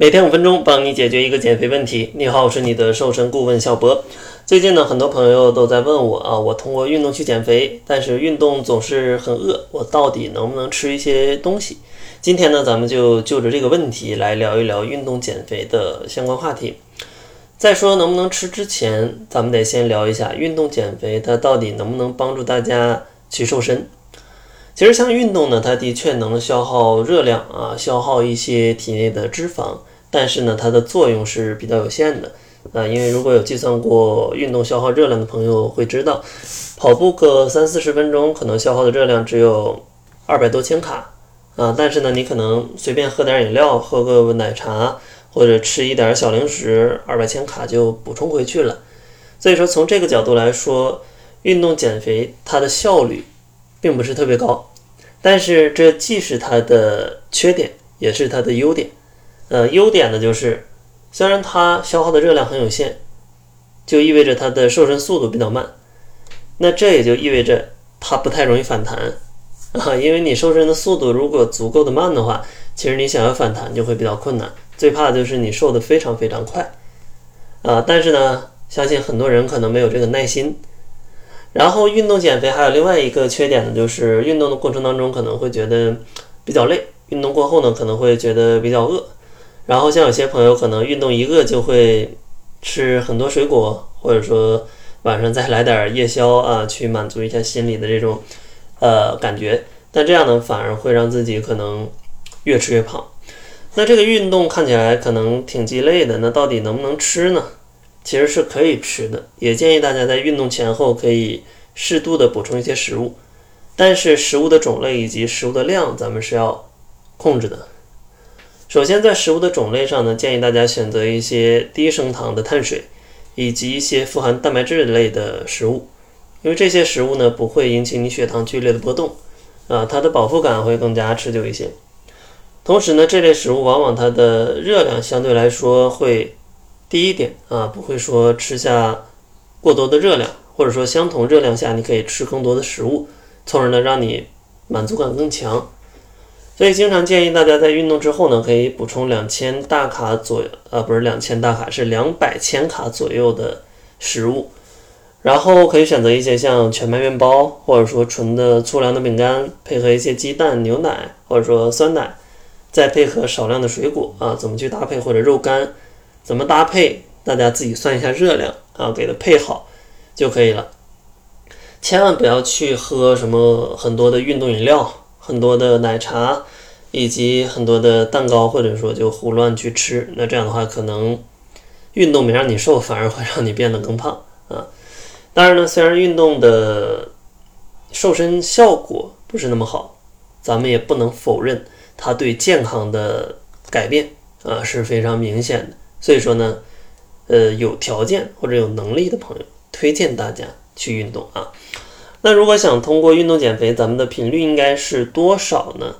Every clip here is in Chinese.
每天五分钟，帮你解决一个减肥问题。你好，我是你的瘦身顾问小博。最近呢，很多朋友都在问我啊，我通过运动去减肥，但是运动总是很饿，我到底能不能吃一些东西？今天呢，咱们就就着这个问题来聊一聊运动减肥的相关话题。在说能不能吃之前，咱们得先聊一下运动减肥，它到底能不能帮助大家去瘦身？其实像运动呢，它的确能消耗热量啊，消耗一些体内的脂肪。但是呢，它的作用是比较有限的，啊，因为如果有计算过运动消耗热量的朋友会知道，跑步个三四十分钟可能消耗的热量只有二百多千卡，啊，但是呢，你可能随便喝点饮料，喝个奶茶或者吃一点小零食，二百千卡就补充回去了。所以说，从这个角度来说，运动减肥它的效率并不是特别高，但是这既是它的缺点，也是它的优点。呃，优点呢就是，虽然它消耗的热量很有限，就意味着它的瘦身速度比较慢。那这也就意味着它不太容易反弹 啊，因为你瘦身的速度如果足够的慢的话，其实你想要反弹就会比较困难。最怕就是你瘦的非常非常快啊。但是呢，相信很多人可能没有这个耐心。然后运动减肥还有另外一个缺点呢，就是运动的过程当中可能会觉得比较累，运动过后呢可能会觉得比较饿。然后像有些朋友可能运动一饿就会吃很多水果，或者说晚上再来点夜宵啊，去满足一下心里的这种呃感觉。但这样呢，反而会让自己可能越吃越胖。那这个运动看起来可能挺鸡肋的，那到底能不能吃呢？其实是可以吃的，也建议大家在运动前后可以适度的补充一些食物，但是食物的种类以及食物的量，咱们是要控制的。首先，在食物的种类上呢，建议大家选择一些低升糖的碳水，以及一些富含蛋白质类的食物，因为这些食物呢不会引起你血糖剧烈的波动，啊，它的饱腹感会更加持久一些。同时呢，这类食物往往它的热量相对来说会第一点，啊，不会说吃下过多的热量，或者说相同热量下你可以吃更多的食物，从而呢让你满足感更强。所以，经常建议大家在运动之后呢，可以补充两千大卡左右，啊，不是两千大卡，是两百千卡左右的食物。然后可以选择一些像全麦面包，或者说纯的粗粮的饼干，配合一些鸡蛋、牛奶，或者说酸奶，再配合少量的水果啊，怎么去搭配或者肉干，怎么搭配，大家自己算一下热量啊，给它配好就可以了。千万不要去喝什么很多的运动饮料。很多的奶茶，以及很多的蛋糕，或者说就胡乱去吃，那这样的话，可能运动没让你瘦，反而会让你变得更胖啊。当然呢，虽然运动的瘦身效果不是那么好，咱们也不能否认它对健康的改变啊是非常明显的。所以说呢，呃，有条件或者有能力的朋友，推荐大家去运动啊。那如果想通过运动减肥，咱们的频率应该是多少呢？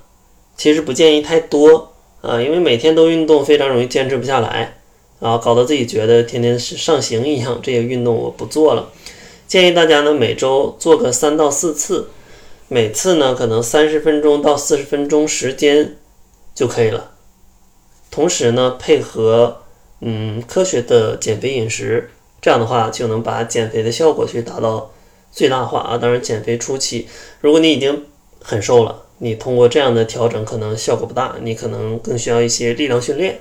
其实不建议太多啊，因为每天都运动非常容易坚持不下来啊，搞得自己觉得天天是上刑一样。这些运动我不做了。建议大家呢每周做个三到四次，每次呢可能三十分钟到四十分钟时间就可以了。同时呢配合嗯科学的减肥饮食，这样的话就能把减肥的效果去达到。最大化啊！当然，减肥初期，如果你已经很瘦了，你通过这样的调整可能效果不大，你可能更需要一些力量训练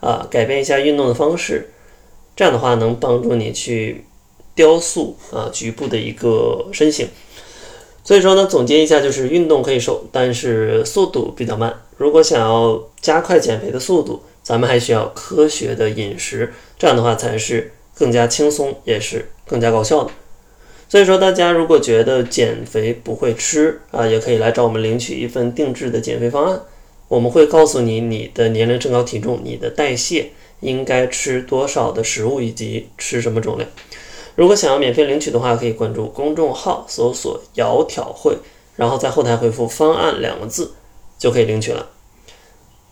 啊，改变一下运动的方式，这样的话能帮助你去雕塑啊局部的一个身形。所以说呢，总结一下就是运动可以瘦，但是速度比较慢。如果想要加快减肥的速度，咱们还需要科学的饮食，这样的话才是更加轻松，也是更加高效的。所以说，大家如果觉得减肥不会吃啊，也可以来找我们领取一份定制的减肥方案。我们会告诉你你的年龄、身高、体重、你的代谢应该吃多少的食物以及吃什么种类。如果想要免费领取的话，可以关注公众号，搜索“窈窕会”，然后在后台回复“方案”两个字就可以领取了。